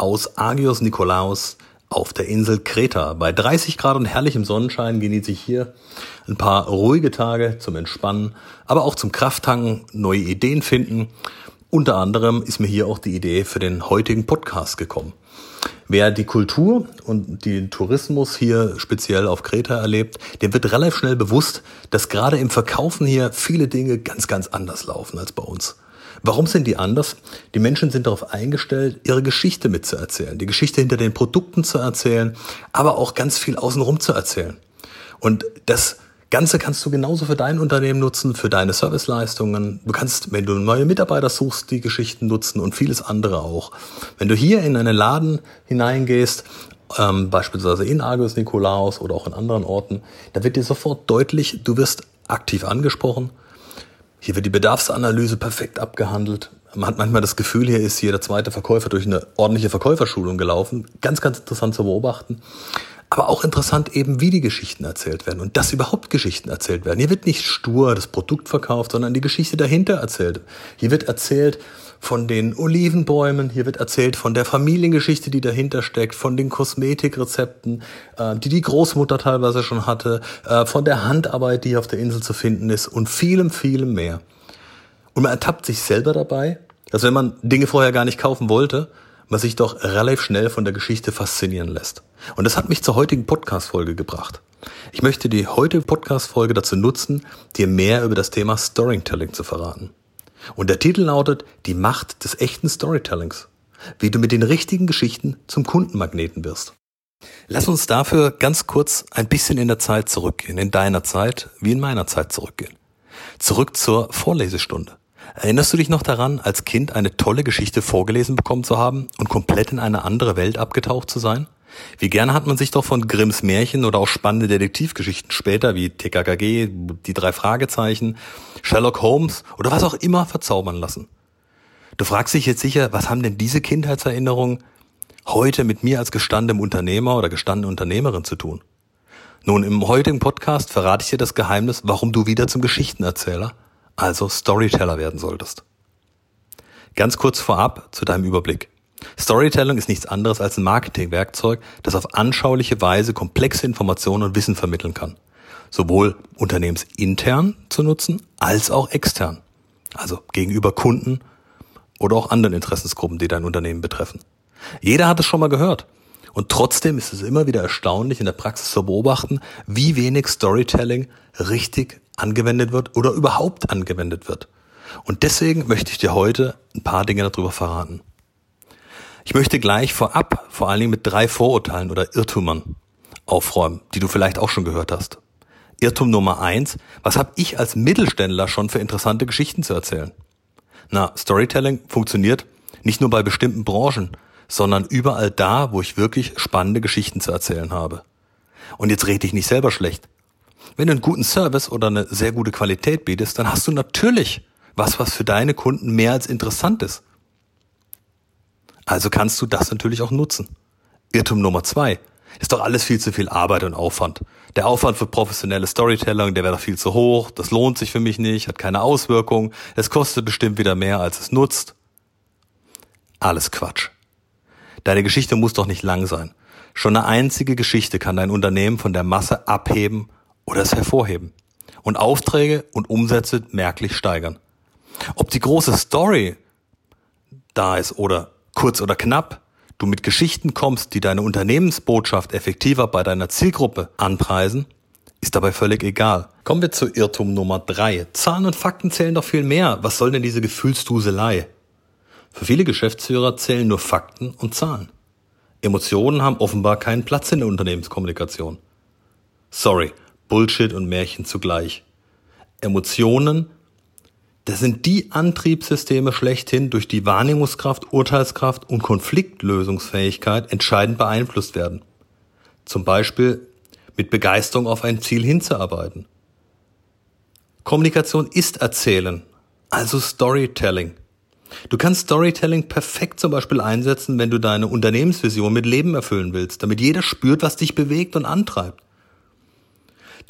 aus Agios Nikolaos auf der Insel Kreta. Bei 30 Grad und herrlichem Sonnenschein genieße ich hier ein paar ruhige Tage zum Entspannen, aber auch zum Krafttanken, neue Ideen finden. Unter anderem ist mir hier auch die Idee für den heutigen Podcast gekommen. Wer die Kultur und den Tourismus hier speziell auf Kreta erlebt, dem wird relativ schnell bewusst, dass gerade im Verkaufen hier viele Dinge ganz, ganz anders laufen als bei uns. Warum sind die anders? Die Menschen sind darauf eingestellt, ihre Geschichte mitzuerzählen, die Geschichte hinter den Produkten zu erzählen, aber auch ganz viel außenrum zu erzählen. Und das Ganze kannst du genauso für dein Unternehmen nutzen, für deine Serviceleistungen. Du kannst, wenn du neue Mitarbeiter suchst, die Geschichten nutzen und vieles andere auch. Wenn du hier in einen Laden hineingehst, ähm, beispielsweise in Argus Nikolaus oder auch in anderen Orten, da wird dir sofort deutlich, du wirst aktiv angesprochen, hier wird die Bedarfsanalyse perfekt abgehandelt. Man hat manchmal das Gefühl, hier ist jeder zweite Verkäufer durch eine ordentliche Verkäuferschulung gelaufen. Ganz, ganz interessant zu beobachten. Aber auch interessant eben, wie die Geschichten erzählt werden und dass überhaupt Geschichten erzählt werden. Hier wird nicht stur das Produkt verkauft, sondern die Geschichte dahinter erzählt. Hier wird erzählt, von den Olivenbäumen, hier wird erzählt von der Familiengeschichte, die dahinter steckt, von den Kosmetikrezepten, äh, die die Großmutter teilweise schon hatte, äh, von der Handarbeit, die auf der Insel zu finden ist und vielem, vielem mehr. Und man ertappt sich selber dabei, dass wenn man Dinge vorher gar nicht kaufen wollte, man sich doch relativ schnell von der Geschichte faszinieren lässt. Und das hat mich zur heutigen Podcast-Folge gebracht. Ich möchte die heutige Podcast-Folge dazu nutzen, dir mehr über das Thema Storytelling zu verraten. Und der Titel lautet Die Macht des echten Storytellings. Wie du mit den richtigen Geschichten zum Kundenmagneten wirst. Lass uns dafür ganz kurz ein bisschen in der Zeit zurückgehen, in deiner Zeit wie in meiner Zeit zurückgehen. Zurück zur Vorlesestunde. Erinnerst du dich noch daran, als Kind eine tolle Geschichte vorgelesen bekommen zu haben und komplett in eine andere Welt abgetaucht zu sein? Wie gerne hat man sich doch von Grimms Märchen oder auch spannende Detektivgeschichten später wie TKKG, die drei Fragezeichen, Sherlock Holmes oder was auch immer verzaubern lassen. Du fragst dich jetzt sicher, was haben denn diese Kindheitserinnerungen heute mit mir als gestandenem Unternehmer oder gestandene Unternehmerin zu tun? Nun, im heutigen Podcast verrate ich dir das Geheimnis, warum du wieder zum Geschichtenerzähler, also Storyteller werden solltest. Ganz kurz vorab zu deinem Überblick. Storytelling ist nichts anderes als ein Marketingwerkzeug, das auf anschauliche Weise komplexe Informationen und Wissen vermitteln kann. Sowohl unternehmensintern zu nutzen, als auch extern. Also gegenüber Kunden oder auch anderen Interessensgruppen, die dein Unternehmen betreffen. Jeder hat es schon mal gehört. Und trotzdem ist es immer wieder erstaunlich in der Praxis zu beobachten, wie wenig Storytelling richtig angewendet wird oder überhaupt angewendet wird. Und deswegen möchte ich dir heute ein paar Dinge darüber verraten. Ich möchte gleich vorab vor allen Dingen mit drei Vorurteilen oder Irrtümern aufräumen, die du vielleicht auch schon gehört hast. Irrtum Nummer eins, was habe ich als Mittelständler schon für interessante Geschichten zu erzählen? Na, Storytelling funktioniert nicht nur bei bestimmten Branchen, sondern überall da, wo ich wirklich spannende Geschichten zu erzählen habe. Und jetzt rede ich nicht selber schlecht. Wenn du einen guten Service oder eine sehr gute Qualität bietest, dann hast du natürlich was, was für deine Kunden mehr als interessant ist. Also kannst du das natürlich auch nutzen. Irrtum Nummer zwei. Ist doch alles viel zu viel Arbeit und Aufwand. Der Aufwand für professionelle Storytelling, der wäre doch viel zu hoch. Das lohnt sich für mich nicht, hat keine Auswirkung. Es kostet bestimmt wieder mehr, als es nutzt. Alles Quatsch. Deine Geschichte muss doch nicht lang sein. Schon eine einzige Geschichte kann dein Unternehmen von der Masse abheben oder es hervorheben und Aufträge und Umsätze merklich steigern. Ob die große Story da ist oder kurz oder knapp, du mit Geschichten kommst, die deine Unternehmensbotschaft effektiver bei deiner Zielgruppe anpreisen, ist dabei völlig egal. Kommen wir zu Irrtum Nummer drei. Zahlen und Fakten zählen doch viel mehr. Was soll denn diese Gefühlsduselei? Für viele Geschäftsführer zählen nur Fakten und Zahlen. Emotionen haben offenbar keinen Platz in der Unternehmenskommunikation. Sorry, Bullshit und Märchen zugleich. Emotionen Das sind die Antriebssysteme schlechthin, durch die Wahrnehmungskraft, Urteilskraft und Konfliktlösungsfähigkeit entscheidend beeinflusst werden. Zum Beispiel mit Begeisterung auf ein Ziel hinzuarbeiten. Kommunikation ist Erzählen, also Storytelling. Du kannst Storytelling perfekt zum Beispiel einsetzen, wenn du deine Unternehmensvision mit Leben erfüllen willst, damit jeder spürt, was dich bewegt und antreibt.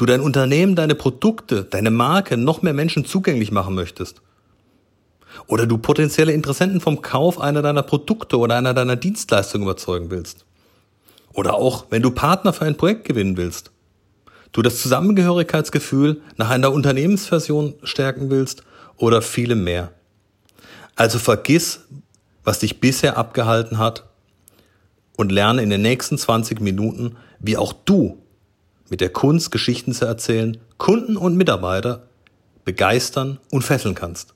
Du dein Unternehmen, deine Produkte, deine Marke noch mehr Menschen zugänglich machen möchtest. Oder du potenzielle Interessenten vom Kauf einer deiner Produkte oder einer deiner Dienstleistungen überzeugen willst. Oder auch, wenn du Partner für ein Projekt gewinnen willst. Du das Zusammengehörigkeitsgefühl nach einer Unternehmensversion stärken willst oder viele mehr. Also vergiss, was dich bisher abgehalten hat und lerne in den nächsten 20 Minuten, wie auch du mit der Kunst, Geschichten zu erzählen, Kunden und Mitarbeiter begeistern und fesseln kannst.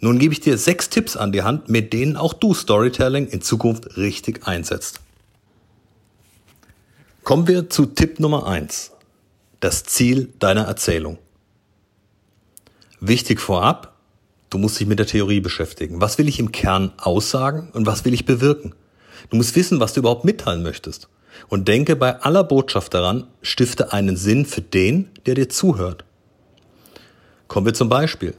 Nun gebe ich dir sechs Tipps an die Hand, mit denen auch du Storytelling in Zukunft richtig einsetzt. Kommen wir zu Tipp Nummer eins: Das Ziel deiner Erzählung. Wichtig vorab, du musst dich mit der Theorie beschäftigen. Was will ich im Kern aussagen und was will ich bewirken? Du musst wissen, was du überhaupt mitteilen möchtest. Und denke bei aller Botschaft daran, stifte einen Sinn für den, der dir zuhört. Kommen wir zum Beispiel.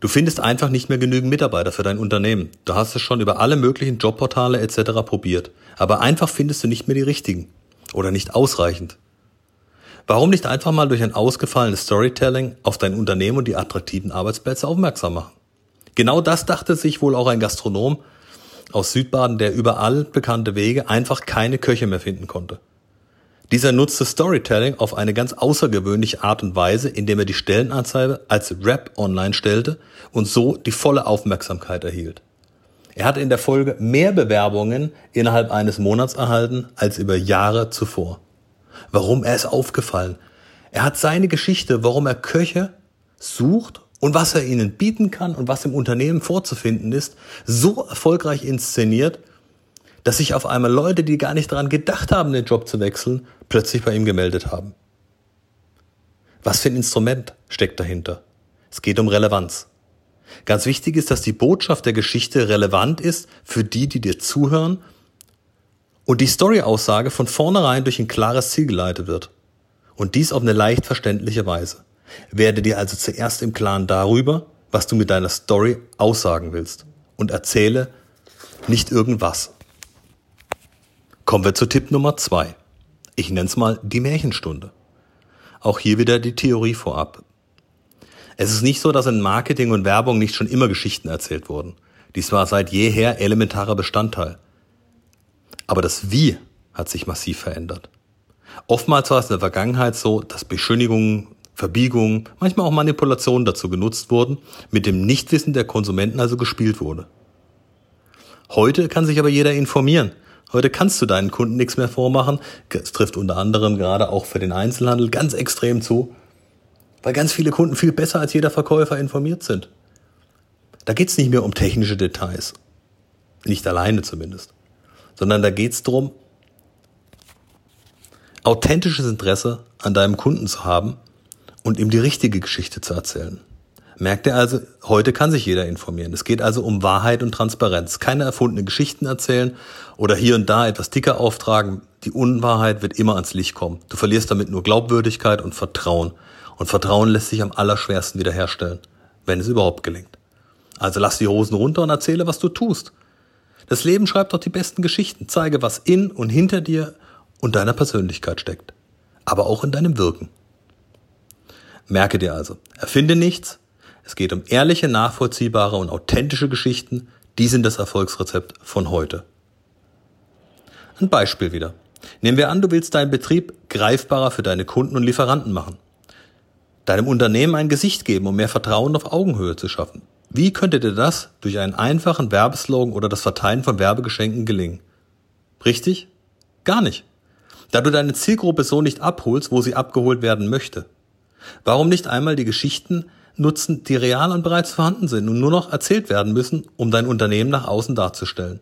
Du findest einfach nicht mehr genügend Mitarbeiter für dein Unternehmen. Du hast es schon über alle möglichen Jobportale etc. probiert, aber einfach findest du nicht mehr die richtigen oder nicht ausreichend. Warum nicht einfach mal durch ein ausgefallenes Storytelling auf dein Unternehmen und die attraktiven Arbeitsplätze aufmerksam machen? Genau das dachte sich wohl auch ein Gastronom, aus Südbaden, der überall bekannte Wege einfach keine Köche mehr finden konnte. Dieser nutzte Storytelling auf eine ganz außergewöhnliche Art und Weise, indem er die Stellenanzeige als Rap online stellte und so die volle Aufmerksamkeit erhielt. Er hatte in der Folge mehr Bewerbungen innerhalb eines Monats erhalten als über Jahre zuvor. Warum? Er ist aufgefallen. Er hat seine Geschichte, warum er Köche sucht und was er ihnen bieten kann und was im Unternehmen vorzufinden ist, so erfolgreich inszeniert, dass sich auf einmal Leute, die gar nicht daran gedacht haben, den Job zu wechseln, plötzlich bei ihm gemeldet haben. Was für ein Instrument steckt dahinter? Es geht um Relevanz. Ganz wichtig ist, dass die Botschaft der Geschichte relevant ist für die, die dir zuhören und die Story-Aussage von vornherein durch ein klares Ziel geleitet wird. Und dies auf eine leicht verständliche Weise. Werde dir also zuerst im Klaren darüber, was du mit deiner Story aussagen willst und erzähle nicht irgendwas. Kommen wir zu Tipp Nummer zwei. Ich nenne es mal die Märchenstunde. Auch hier wieder die Theorie vorab. Es ist nicht so, dass in Marketing und Werbung nicht schon immer Geschichten erzählt wurden. Dies war seit jeher elementarer Bestandteil. Aber das Wie hat sich massiv verändert. Oftmals war es in der Vergangenheit so, dass Beschönigungen Verbiegung, manchmal auch Manipulationen dazu genutzt wurden, mit dem Nichtwissen der Konsumenten also gespielt wurde. Heute kann sich aber jeder informieren. Heute kannst du deinen Kunden nichts mehr vormachen. Es trifft unter anderem gerade auch für den Einzelhandel ganz extrem zu, weil ganz viele Kunden viel besser als jeder Verkäufer informiert sind. Da geht's nicht mehr um technische Details. Nicht alleine zumindest. Sondern da geht's darum, authentisches Interesse an deinem Kunden zu haben und ihm die richtige Geschichte zu erzählen. Merkt er also, heute kann sich jeder informieren. Es geht also um Wahrheit und Transparenz. Keine erfundenen Geschichten erzählen oder hier und da etwas dicker auftragen. Die Unwahrheit wird immer ans Licht kommen. Du verlierst damit nur Glaubwürdigkeit und Vertrauen. Und Vertrauen lässt sich am allerschwersten wiederherstellen, wenn es überhaupt gelingt. Also lass die Hosen runter und erzähle, was du tust. Das Leben schreibt doch die besten Geschichten. Zeige, was in und hinter dir und deiner Persönlichkeit steckt. Aber auch in deinem Wirken. Merke dir also, erfinde nichts. Es geht um ehrliche, nachvollziehbare und authentische Geschichten. Die sind das Erfolgsrezept von heute. Ein Beispiel wieder. Nehmen wir an, du willst deinen Betrieb greifbarer für deine Kunden und Lieferanten machen. Deinem Unternehmen ein Gesicht geben, um mehr Vertrauen auf Augenhöhe zu schaffen. Wie könnte dir das durch einen einfachen Werbeslogan oder das Verteilen von Werbegeschenken gelingen? Richtig? Gar nicht. Da du deine Zielgruppe so nicht abholst, wo sie abgeholt werden möchte. Warum nicht einmal die Geschichten nutzen, die real und bereits vorhanden sind und nur noch erzählt werden müssen, um dein Unternehmen nach außen darzustellen?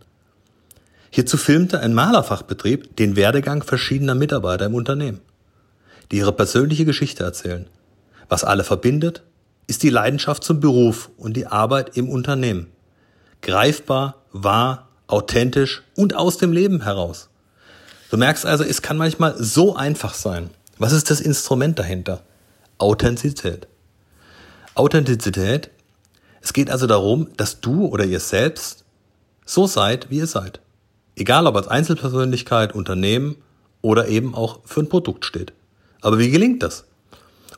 Hierzu filmte ein Malerfachbetrieb den Werdegang verschiedener Mitarbeiter im Unternehmen, die ihre persönliche Geschichte erzählen, was alle verbindet, ist die Leidenschaft zum Beruf und die Arbeit im Unternehmen. Greifbar, wahr, authentisch und aus dem Leben heraus. Du merkst also, es kann manchmal so einfach sein. Was ist das Instrument dahinter? Authentizität. Authentizität, es geht also darum, dass du oder ihr selbst so seid, wie ihr seid. Egal ob als Einzelpersönlichkeit, Unternehmen oder eben auch für ein Produkt steht. Aber wie gelingt das?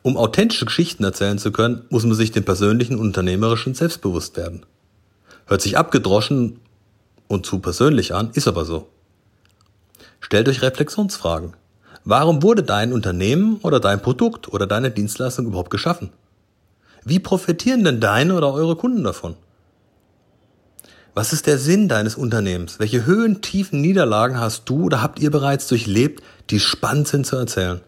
Um authentische Geschichten erzählen zu können, muss man sich dem persönlichen unternehmerischen selbstbewusst werden. Hört sich abgedroschen und zu persönlich an, ist aber so. Stellt euch Reflexionsfragen. Warum wurde dein Unternehmen oder dein Produkt oder deine Dienstleistung überhaupt geschaffen? Wie profitieren denn deine oder eure Kunden davon? Was ist der Sinn deines Unternehmens? Welche Höhen, Tiefen, Niederlagen hast du oder habt ihr bereits durchlebt, die spannend sind zu erzählen?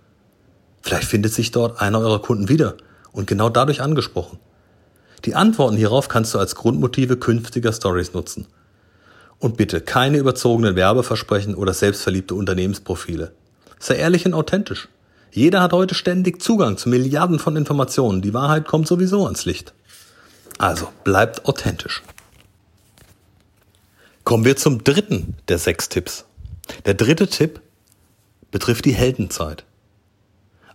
Vielleicht findet sich dort einer eurer Kunden wieder und genau dadurch angesprochen. Die Antworten hierauf kannst du als Grundmotive künftiger Stories nutzen. Und bitte keine überzogenen Werbeversprechen oder selbstverliebte Unternehmensprofile. Sei ehrlich und authentisch. Jeder hat heute ständig Zugang zu Milliarden von Informationen. Die Wahrheit kommt sowieso ans Licht. Also bleibt authentisch. Kommen wir zum dritten der sechs Tipps. Der dritte Tipp betrifft die Heldenzeit.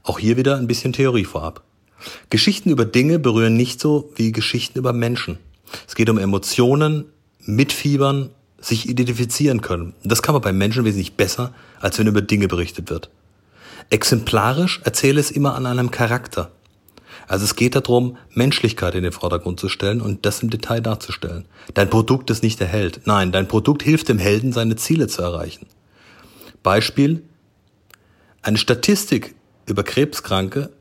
Auch hier wieder ein bisschen Theorie vorab. Geschichten über Dinge berühren nicht so wie Geschichten über Menschen. Es geht um Emotionen, Mitfiebern, sich identifizieren können. Das kann man bei Menschen wesentlich besser, als wenn über Dinge berichtet wird. Exemplarisch erzähle es immer an einem Charakter. Also es geht darum, Menschlichkeit in den Vordergrund zu stellen und das im Detail darzustellen. Dein Produkt ist nicht der Held. Nein, dein Produkt hilft dem Helden, seine Ziele zu erreichen. Beispiel, eine Statistik über Krebskranke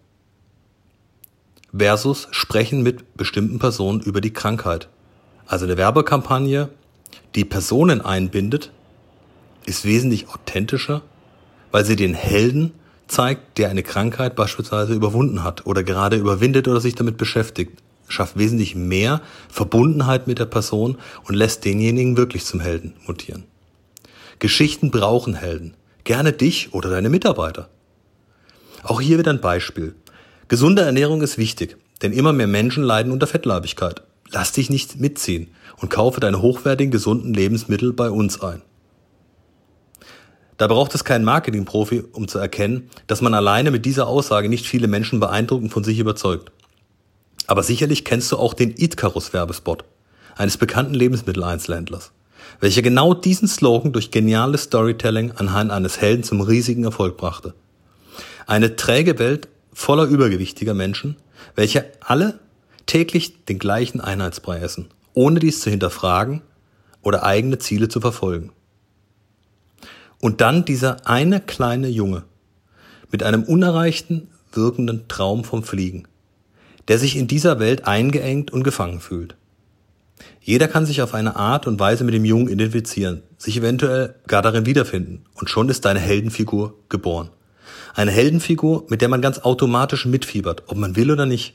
versus Sprechen mit bestimmten Personen über die Krankheit. Also eine Werbekampagne, die Personen einbindet, ist wesentlich authentischer, weil sie den Helden zeigt, der eine Krankheit beispielsweise überwunden hat oder gerade überwindet oder sich damit beschäftigt, schafft wesentlich mehr Verbundenheit mit der Person und lässt denjenigen wirklich zum Helden mutieren. Geschichten brauchen Helden. Gerne dich oder deine Mitarbeiter. Auch hier wieder ein Beispiel. Gesunde Ernährung ist wichtig, denn immer mehr Menschen leiden unter Fettleibigkeit. Lass dich nicht mitziehen und kaufe deine hochwertigen, gesunden Lebensmittel bei uns ein. Da braucht es keinen Marketingprofi, um zu erkennen, dass man alleine mit dieser Aussage nicht viele Menschen beeindruckt und von sich überzeugt. Aber sicherlich kennst du auch den Itcarus-Werbespot eines bekannten Lebensmitteleinzelhändlers, welcher genau diesen Slogan durch geniales Storytelling anhand eines Helden zum riesigen Erfolg brachte. Eine träge Welt voller übergewichtiger Menschen, welche alle täglich den gleichen Einheitsbrei essen, ohne dies zu hinterfragen oder eigene Ziele zu verfolgen. Und dann dieser eine kleine Junge mit einem unerreichten, wirkenden Traum vom Fliegen, der sich in dieser Welt eingeengt und gefangen fühlt. Jeder kann sich auf eine Art und Weise mit dem Jungen identifizieren, sich eventuell gar darin wiederfinden und schon ist deine Heldenfigur geboren. Eine Heldenfigur, mit der man ganz automatisch mitfiebert, ob man will oder nicht.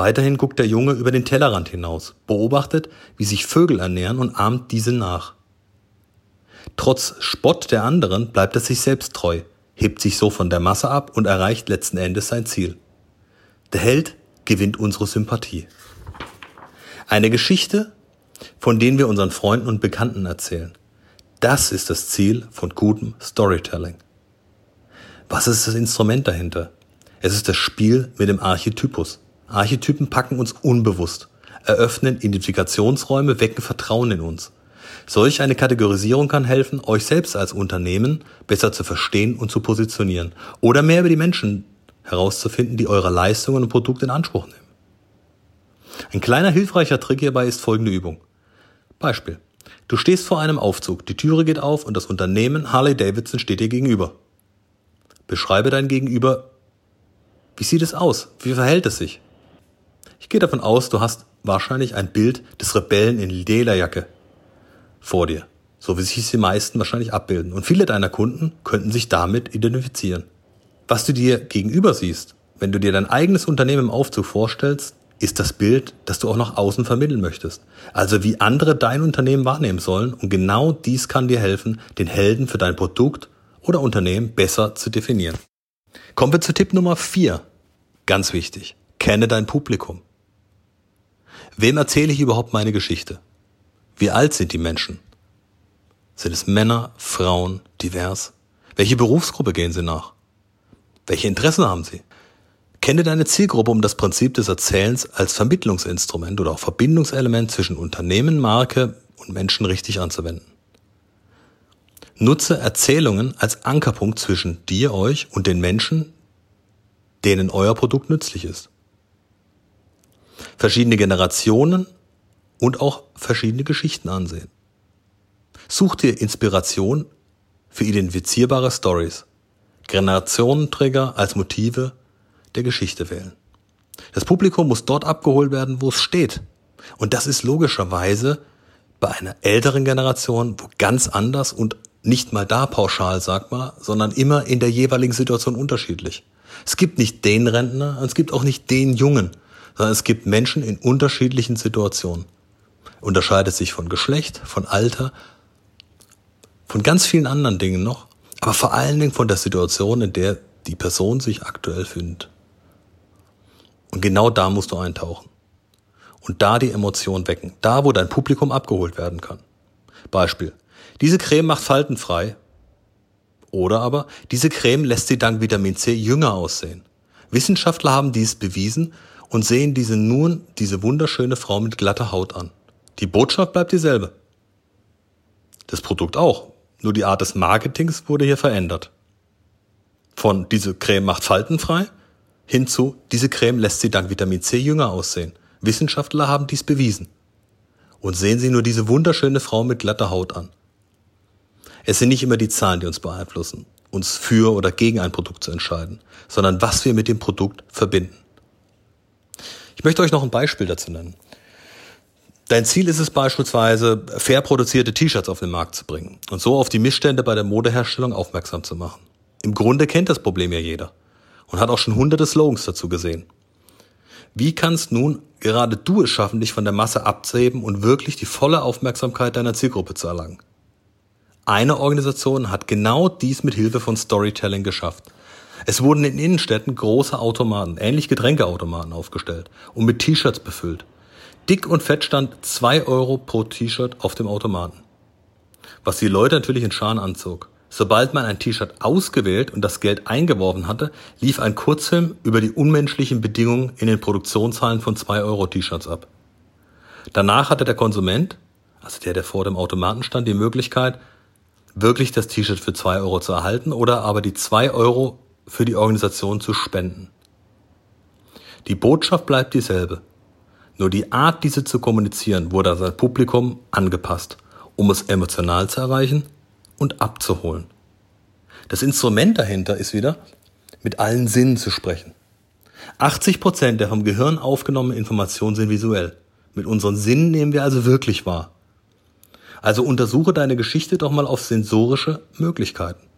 Weiterhin guckt der Junge über den Tellerrand hinaus, beobachtet, wie sich Vögel ernähren und ahmt diese nach. Trotz Spott der anderen bleibt er sich selbst treu, hebt sich so von der Masse ab und erreicht letzten Endes sein Ziel. Der Held gewinnt unsere Sympathie. Eine Geschichte, von denen wir unseren Freunden und Bekannten erzählen. Das ist das Ziel von gutem Storytelling. Was ist das Instrument dahinter? Es ist das Spiel mit dem Archetypus. Archetypen packen uns unbewusst, eröffnen Identifikationsräume, wecken Vertrauen in uns. Solch eine Kategorisierung kann helfen, euch selbst als Unternehmen besser zu verstehen und zu positionieren oder mehr über die Menschen herauszufinden, die eure Leistungen und Produkte in Anspruch nehmen. Ein kleiner hilfreicher Trick hierbei ist folgende Übung. Beispiel. Du stehst vor einem Aufzug, die Türe geht auf und das Unternehmen Harley Davidson steht dir gegenüber. Beschreibe dein Gegenüber. Wie sieht es aus? Wie verhält es sich? Ich gehe davon aus, du hast wahrscheinlich ein Bild des Rebellen in Lederjacke vor dir, so wie sich die meisten wahrscheinlich abbilden. Und viele deiner Kunden könnten sich damit identifizieren. Was du dir gegenüber siehst, wenn du dir dein eigenes Unternehmen im Aufzug vorstellst, ist das Bild, das du auch nach außen vermitteln möchtest. Also wie andere dein Unternehmen wahrnehmen sollen. Und genau dies kann dir helfen, den Helden für dein Produkt oder Unternehmen besser zu definieren. Kommen wir zu Tipp Nummer 4. Ganz wichtig. Kenne dein Publikum. Wem erzähle ich überhaupt meine Geschichte? Wie alt sind die Menschen? Sind es Männer, Frauen, divers? Welche Berufsgruppe gehen sie nach? Welche Interessen haben sie? Kenne deine Zielgruppe, um das Prinzip des Erzählens als Vermittlungsinstrument oder auch Verbindungselement zwischen Unternehmen, Marke und Menschen richtig anzuwenden. Nutze Erzählungen als Ankerpunkt zwischen dir, euch und den Menschen, denen euer Produkt nützlich ist. Verschiedene Generationen und auch verschiedene Geschichten ansehen. Such dir Inspiration für identifizierbare Stories, Generationenträger als Motive der Geschichte wählen. Das Publikum muss dort abgeholt werden, wo es steht. Und das ist logischerweise bei einer älteren Generation wo ganz anders und nicht mal da pauschal, sagt man, sondern immer in der jeweiligen Situation unterschiedlich. Es gibt nicht den Rentner und es gibt auch nicht den Jungen, sondern es gibt Menschen in unterschiedlichen Situationen. Unterscheidet sich von Geschlecht, von Alter, von ganz vielen anderen Dingen noch, aber vor allen Dingen von der Situation, in der die Person sich aktuell findet. Und genau da musst du eintauchen. Und da die Emotion wecken. Da, wo dein Publikum abgeholt werden kann. Beispiel. Diese Creme macht faltenfrei. Oder aber, diese Creme lässt sie dank Vitamin C jünger aussehen. Wissenschaftler haben dies bewiesen und sehen diese nun, diese wunderschöne Frau mit glatter Haut an. Die Botschaft bleibt dieselbe. Das Produkt auch. Nur die Art des Marketings wurde hier verändert. Von diese Creme macht faltenfrei hinzu, diese Creme lässt sie dank Vitamin C jünger aussehen. Wissenschaftler haben dies bewiesen. Und sehen Sie nur diese wunderschöne Frau mit glatter Haut an. Es sind nicht immer die Zahlen, die uns beeinflussen, uns für oder gegen ein Produkt zu entscheiden, sondern was wir mit dem Produkt verbinden. Ich möchte euch noch ein Beispiel dazu nennen. Dein Ziel ist es beispielsweise, fair produzierte T-Shirts auf den Markt zu bringen und so auf die Missstände bei der Modeherstellung aufmerksam zu machen. Im Grunde kennt das Problem ja jeder und hat auch schon hunderte Slogans dazu gesehen. Wie kannst nun gerade du es schaffen, dich von der Masse abzuheben und wirklich die volle Aufmerksamkeit deiner Zielgruppe zu erlangen? Eine Organisation hat genau dies mit Hilfe von Storytelling geschafft. Es wurden in Innenstädten große Automaten, ähnlich Getränkeautomaten aufgestellt und mit T-Shirts befüllt. Dick und fett stand zwei Euro pro T-Shirt auf dem Automaten. Was die Leute natürlich in Scharen anzog. Sobald man ein T-Shirt ausgewählt und das Geld eingeworfen hatte, lief ein Kurzfilm über die unmenschlichen Bedingungen in den Produktionshallen von 2 Euro T-Shirts ab. Danach hatte der Konsument, also der, der vor dem Automaten stand, die Möglichkeit, wirklich das T-Shirt für 2 Euro zu erhalten oder aber die 2 Euro für die Organisation zu spenden. Die Botschaft bleibt dieselbe. Nur die Art, diese zu kommunizieren, wurde an das Publikum angepasst, um es emotional zu erreichen und abzuholen. Das Instrument dahinter ist wieder, mit allen Sinnen zu sprechen. 80 Prozent der vom Gehirn aufgenommenen Informationen sind visuell. Mit unseren Sinnen nehmen wir also wirklich wahr. Also untersuche deine Geschichte doch mal auf sensorische Möglichkeiten.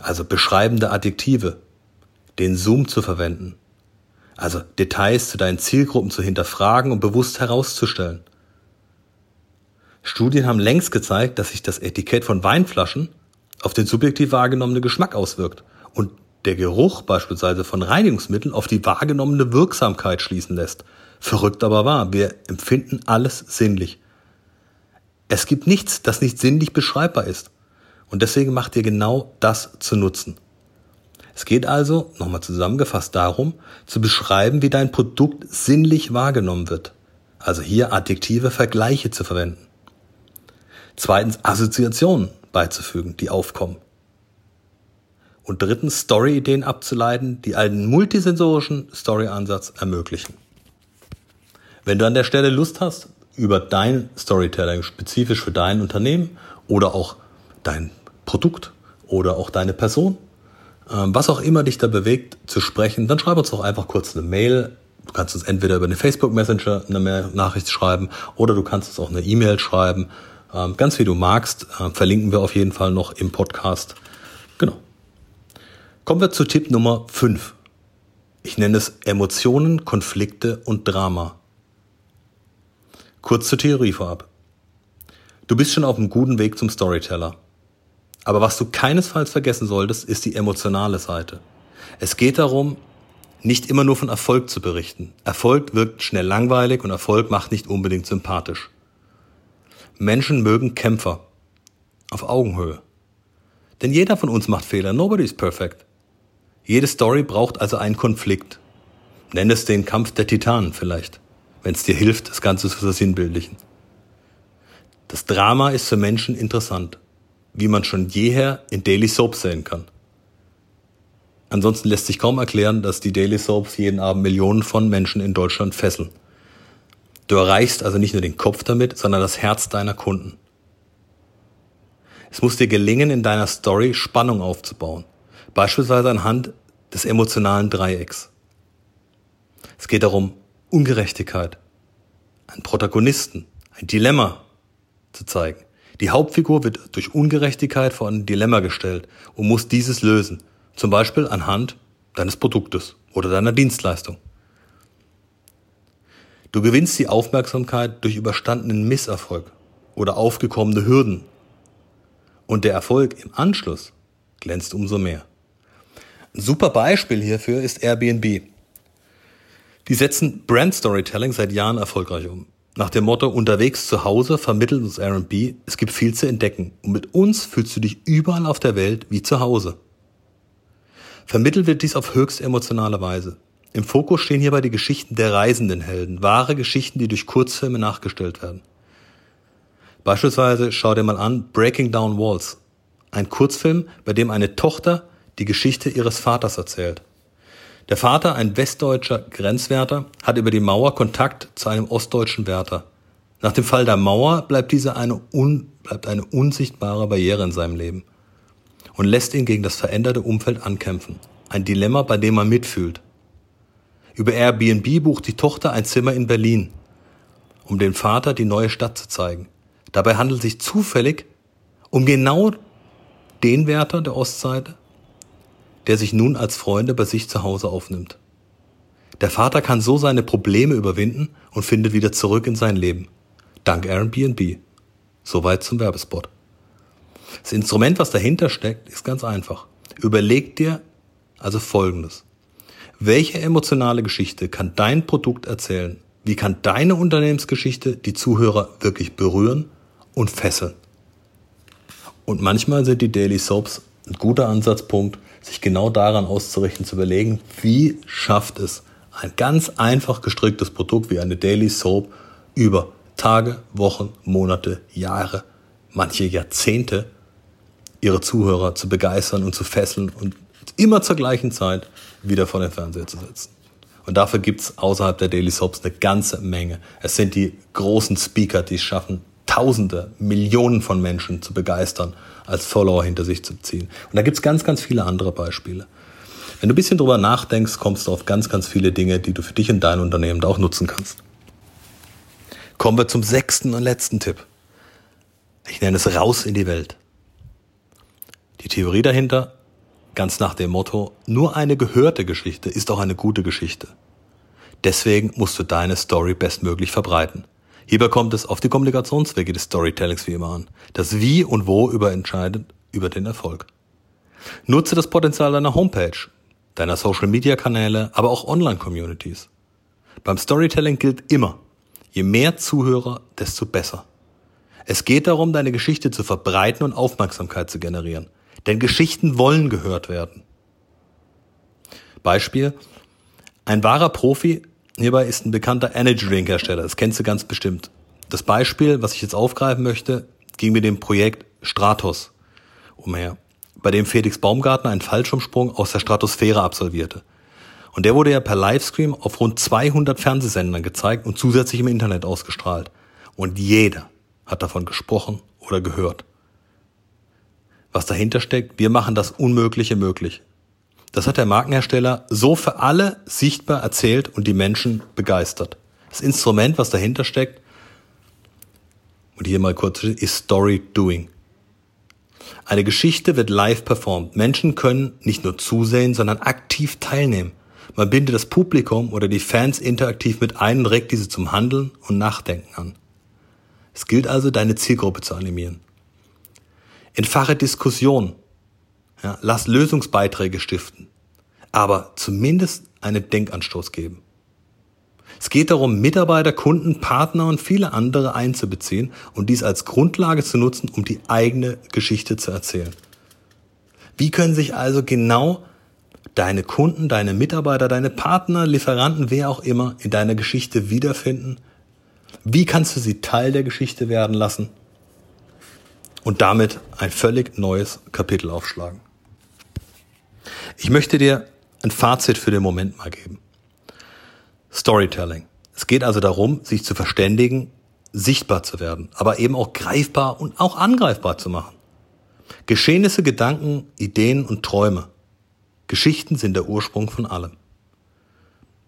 Also beschreibende Adjektive, den Zoom zu verwenden. Also Details zu deinen Zielgruppen zu hinterfragen und bewusst herauszustellen. Studien haben längst gezeigt, dass sich das Etikett von Weinflaschen auf den subjektiv wahrgenommenen Geschmack auswirkt und der Geruch beispielsweise von Reinigungsmitteln auf die wahrgenommene Wirksamkeit schließen lässt. Verrückt aber wahr, wir empfinden alles sinnlich. Es gibt nichts, das nicht sinnlich beschreibbar ist. Und deswegen macht ihr genau das zu nutzen. Es geht also, nochmal zusammengefasst, darum, zu beschreiben, wie dein Produkt sinnlich wahrgenommen wird. Also hier adjektive Vergleiche zu verwenden. Zweitens Assoziationen beizufügen, die aufkommen. Und drittens Story-Ideen abzuleiten, die einen multisensorischen Story-Ansatz ermöglichen. Wenn du an der Stelle Lust hast, über dein Storytelling spezifisch für dein Unternehmen oder auch dein Produkt oder auch deine Person, ähm, was auch immer dich da bewegt, zu sprechen, dann schreib uns doch einfach kurz eine Mail. Du kannst uns entweder über den Facebook Messenger eine Nachricht schreiben oder du kannst uns auch eine E-Mail schreiben ähm, ganz wie du magst, äh, verlinken wir auf jeden Fall noch im Podcast. Genau. Kommen wir zu Tipp Nummer 5. Ich nenne es Emotionen, Konflikte und Drama. Kurz zur Theorie vorab. Du bist schon auf einem guten Weg zum Storyteller. Aber was du keinesfalls vergessen solltest, ist die emotionale Seite. Es geht darum, nicht immer nur von Erfolg zu berichten. Erfolg wirkt schnell langweilig und Erfolg macht nicht unbedingt sympathisch. Menschen mögen Kämpfer. Auf Augenhöhe. Denn jeder von uns macht Fehler. Nobody is perfect. Jede Story braucht also einen Konflikt. Nenn es den Kampf der Titanen vielleicht, wenn es dir hilft, das Ganze zu versinnbildlichen. Das Drama ist für Menschen interessant, wie man schon jeher in Daily Soaps sehen kann. Ansonsten lässt sich kaum erklären, dass die Daily Soaps jeden Abend Millionen von Menschen in Deutschland fesseln. Du erreichst also nicht nur den Kopf damit, sondern das Herz deiner Kunden. Es muss dir gelingen, in deiner Story Spannung aufzubauen, beispielsweise anhand des emotionalen Dreiecks. Es geht darum, Ungerechtigkeit, einen Protagonisten, ein Dilemma zu zeigen. Die Hauptfigur wird durch Ungerechtigkeit vor ein Dilemma gestellt und muss dieses lösen. Zum Beispiel anhand deines Produktes oder deiner Dienstleistung. Du gewinnst die Aufmerksamkeit durch überstandenen Misserfolg oder aufgekommene Hürden. Und der Erfolg im Anschluss glänzt umso mehr. Ein super Beispiel hierfür ist Airbnb. Die setzen Brand Storytelling seit Jahren erfolgreich um. Nach dem Motto unterwegs zu Hause vermittelt uns Airbnb, es gibt viel zu entdecken und mit uns fühlst du dich überall auf der Welt wie zu Hause. Vermittelt wird dies auf höchst emotionale Weise. Im Fokus stehen hierbei die Geschichten der reisenden Helden, wahre Geschichten, die durch Kurzfilme nachgestellt werden. Beispielsweise schau dir mal an Breaking Down Walls, ein Kurzfilm, bei dem eine Tochter die Geschichte ihres Vaters erzählt. Der Vater, ein westdeutscher Grenzwärter, hat über die Mauer Kontakt zu einem ostdeutschen Wärter. Nach dem Fall der Mauer bleibt diese eine, un, bleibt eine unsichtbare Barriere in seinem Leben und lässt ihn gegen das veränderte Umfeld ankämpfen. Ein Dilemma, bei dem man mitfühlt. Über Airbnb bucht die Tochter ein Zimmer in Berlin, um dem Vater die neue Stadt zu zeigen. Dabei handelt es sich zufällig um genau den Wärter der Ostseite, der sich nun als Freunde bei sich zu Hause aufnimmt. Der Vater kann so seine Probleme überwinden und findet wieder zurück in sein Leben. Dank Airbnb. Soweit zum Werbespot. Das Instrument, was dahinter steckt, ist ganz einfach. Überleg dir also Folgendes. Welche emotionale Geschichte kann dein Produkt erzählen? Wie kann deine Unternehmensgeschichte die Zuhörer wirklich berühren und fesseln? Und manchmal sind die Daily Soaps ein guter Ansatzpunkt, sich genau daran auszurichten, zu überlegen, wie schafft es ein ganz einfach gestricktes Produkt wie eine Daily Soap über Tage, Wochen, Monate, Jahre, manche Jahrzehnte ihre Zuhörer zu begeistern und zu fesseln und immer zur gleichen Zeit wieder vor den Fernseher zu setzen. Und dafür gibt's außerhalb der Daily Soaps eine ganze Menge. Es sind die großen Speaker, die es schaffen, Tausende, Millionen von Menschen zu begeistern, als Follower hinter sich zu ziehen. Und da gibt's ganz, ganz viele andere Beispiele. Wenn du ein bisschen drüber nachdenkst, kommst du auf ganz, ganz viele Dinge, die du für dich und dein Unternehmen da auch nutzen kannst. Kommen wir zum sechsten und letzten Tipp. Ich nenne es raus in die Welt. Die Theorie dahinter, ganz nach dem Motto, nur eine gehörte Geschichte ist auch eine gute Geschichte. Deswegen musst du deine Story bestmöglich verbreiten. Hierbei kommt es auf die Kommunikationswege des Storytellings wie immer an. Das Wie und Wo über entscheidet über den Erfolg. Nutze das Potenzial deiner Homepage, deiner Social Media Kanäle, aber auch Online Communities. Beim Storytelling gilt immer, je mehr Zuhörer, desto besser. Es geht darum, deine Geschichte zu verbreiten und Aufmerksamkeit zu generieren. Denn Geschichten wollen gehört werden. Beispiel. Ein wahrer Profi hierbei ist ein bekannter Energy Drink Hersteller. Das kennst du ganz bestimmt. Das Beispiel, was ich jetzt aufgreifen möchte, ging mit dem Projekt Stratos umher, bei dem Felix Baumgartner einen Fallschirmsprung aus der Stratosphäre absolvierte. Und der wurde ja per Livestream auf rund 200 Fernsehsendern gezeigt und zusätzlich im Internet ausgestrahlt. Und jeder hat davon gesprochen oder gehört was dahinter steckt. Wir machen das Unmögliche möglich. Das hat der Markenhersteller so für alle sichtbar erzählt und die Menschen begeistert. Das Instrument, was dahinter steckt, und hier mal kurz, ist Story Doing. Eine Geschichte wird live performt. Menschen können nicht nur zusehen, sondern aktiv teilnehmen. Man bindet das Publikum oder die Fans interaktiv mit ein und regt diese zum Handeln und Nachdenken an. Es gilt also, deine Zielgruppe zu animieren. Entfache Diskussion. Ja, lass Lösungsbeiträge stiften. aber zumindest einen Denkanstoß geben. Es geht darum, Mitarbeiter, Kunden, Partner und viele andere einzubeziehen und dies als Grundlage zu nutzen, um die eigene Geschichte zu erzählen. Wie können sich also genau deine Kunden, deine Mitarbeiter, deine Partner, Lieferanten, wer auch immer in deiner Geschichte wiederfinden? Wie kannst du sie Teil der Geschichte werden lassen? Und damit ein völlig neues Kapitel aufschlagen. Ich möchte dir ein Fazit für den Moment mal geben. Storytelling. Es geht also darum, sich zu verständigen, sichtbar zu werden, aber eben auch greifbar und auch angreifbar zu machen. Geschehnisse, Gedanken, Ideen und Träume. Geschichten sind der Ursprung von allem.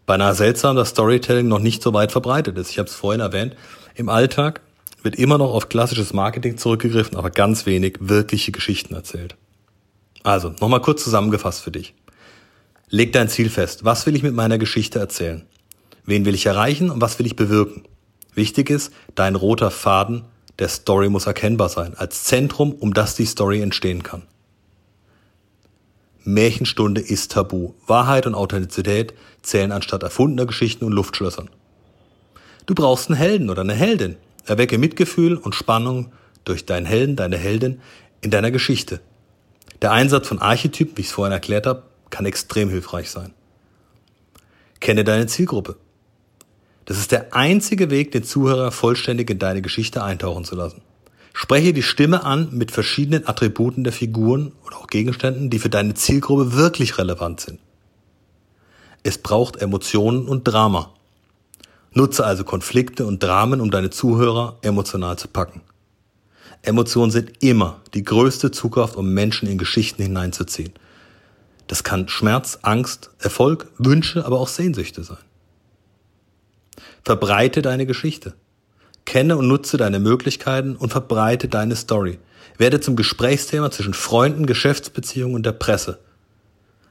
Beinahe seltsam, dass Storytelling noch nicht so weit verbreitet ist. Ich habe es vorhin erwähnt. Im Alltag wird immer noch auf klassisches Marketing zurückgegriffen, aber ganz wenig wirkliche Geschichten erzählt. Also, nochmal kurz zusammengefasst für dich. Leg dein Ziel fest. Was will ich mit meiner Geschichte erzählen? Wen will ich erreichen und was will ich bewirken? Wichtig ist, dein roter Faden der Story muss erkennbar sein, als Zentrum, um das die Story entstehen kann. Märchenstunde ist tabu. Wahrheit und Authentizität zählen anstatt erfundener Geschichten und Luftschlössern. Du brauchst einen Helden oder eine Heldin. Erwecke Mitgefühl und Spannung durch deinen Helden, deine Heldin in deiner Geschichte. Der Einsatz von Archetypen, wie ich es vorhin erklärt habe, kann extrem hilfreich sein. Kenne deine Zielgruppe. Das ist der einzige Weg, den Zuhörer vollständig in deine Geschichte eintauchen zu lassen. Spreche die Stimme an mit verschiedenen Attributen der Figuren oder auch Gegenständen, die für deine Zielgruppe wirklich relevant sind. Es braucht Emotionen und Drama. Nutze also Konflikte und Dramen, um deine Zuhörer emotional zu packen. Emotionen sind immer die größte Zugkraft, um Menschen in Geschichten hineinzuziehen. Das kann Schmerz, Angst, Erfolg, Wünsche, aber auch Sehnsüchte sein. Verbreite deine Geschichte. Kenne und nutze deine Möglichkeiten und verbreite deine Story. Werde zum Gesprächsthema zwischen Freunden, Geschäftsbeziehungen und der Presse.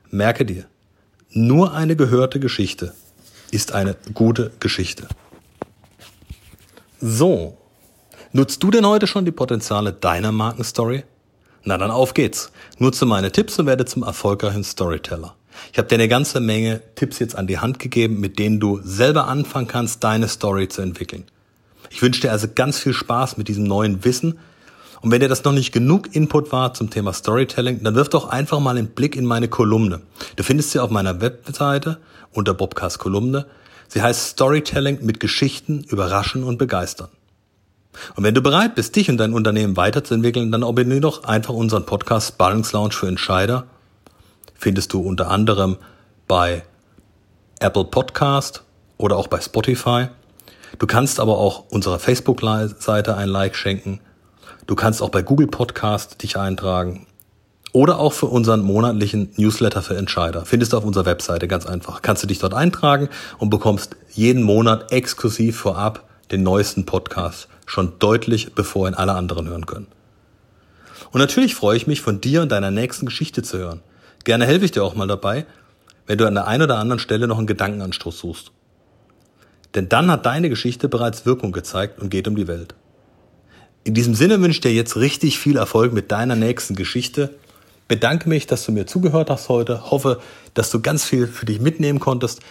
Merke dir, nur eine gehörte Geschichte ist eine gute Geschichte. So, nutzt du denn heute schon die Potenziale deiner Markenstory? Na dann auf geht's. Nutze meine Tipps und werde zum erfolgreichen Storyteller. Ich habe dir eine ganze Menge Tipps jetzt an die Hand gegeben, mit denen du selber anfangen kannst, deine Story zu entwickeln. Ich wünsche dir also ganz viel Spaß mit diesem neuen Wissen. Und wenn dir das noch nicht genug Input war zum Thema Storytelling, dann wirf doch einfach mal einen Blick in meine Kolumne. Du findest sie auf meiner Webseite unter Bobcast Kolumne. Sie heißt Storytelling mit Geschichten überraschen und begeistern. Und wenn du bereit bist, dich und dein Unternehmen weiterzuentwickeln, dann abonniere doch einfach unseren Podcast Sparrings Lounge für Entscheider. Findest du unter anderem bei Apple Podcast oder auch bei Spotify. Du kannst aber auch unserer Facebook-Seite ein Like schenken. Du kannst auch bei Google Podcast dich eintragen. Oder auch für unseren monatlichen Newsletter für Entscheider. Findest du auf unserer Webseite ganz einfach. Kannst du dich dort eintragen und bekommst jeden Monat exklusiv vorab den neuesten Podcast schon deutlich, bevor ihn alle anderen hören können. Und natürlich freue ich mich, von dir und deiner nächsten Geschichte zu hören. Gerne helfe ich dir auch mal dabei, wenn du an der einen oder anderen Stelle noch einen Gedankenanstoß suchst. Denn dann hat deine Geschichte bereits Wirkung gezeigt und geht um die Welt. In diesem Sinne wünsche ich dir jetzt richtig viel Erfolg mit deiner nächsten Geschichte. Bedanke mich, dass du mir zugehört hast heute. Hoffe, dass du ganz viel für dich mitnehmen konntest,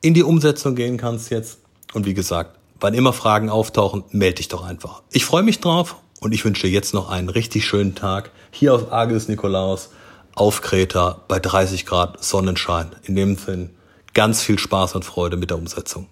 in die Umsetzung gehen kannst jetzt. Und wie gesagt, Wann immer Fragen auftauchen, melde dich doch einfach. Ich freue mich drauf und ich wünsche dir jetzt noch einen richtig schönen Tag hier auf Agis Nikolaus auf Kreta bei 30 Grad Sonnenschein. In dem Sinn ganz viel Spaß und Freude mit der Umsetzung.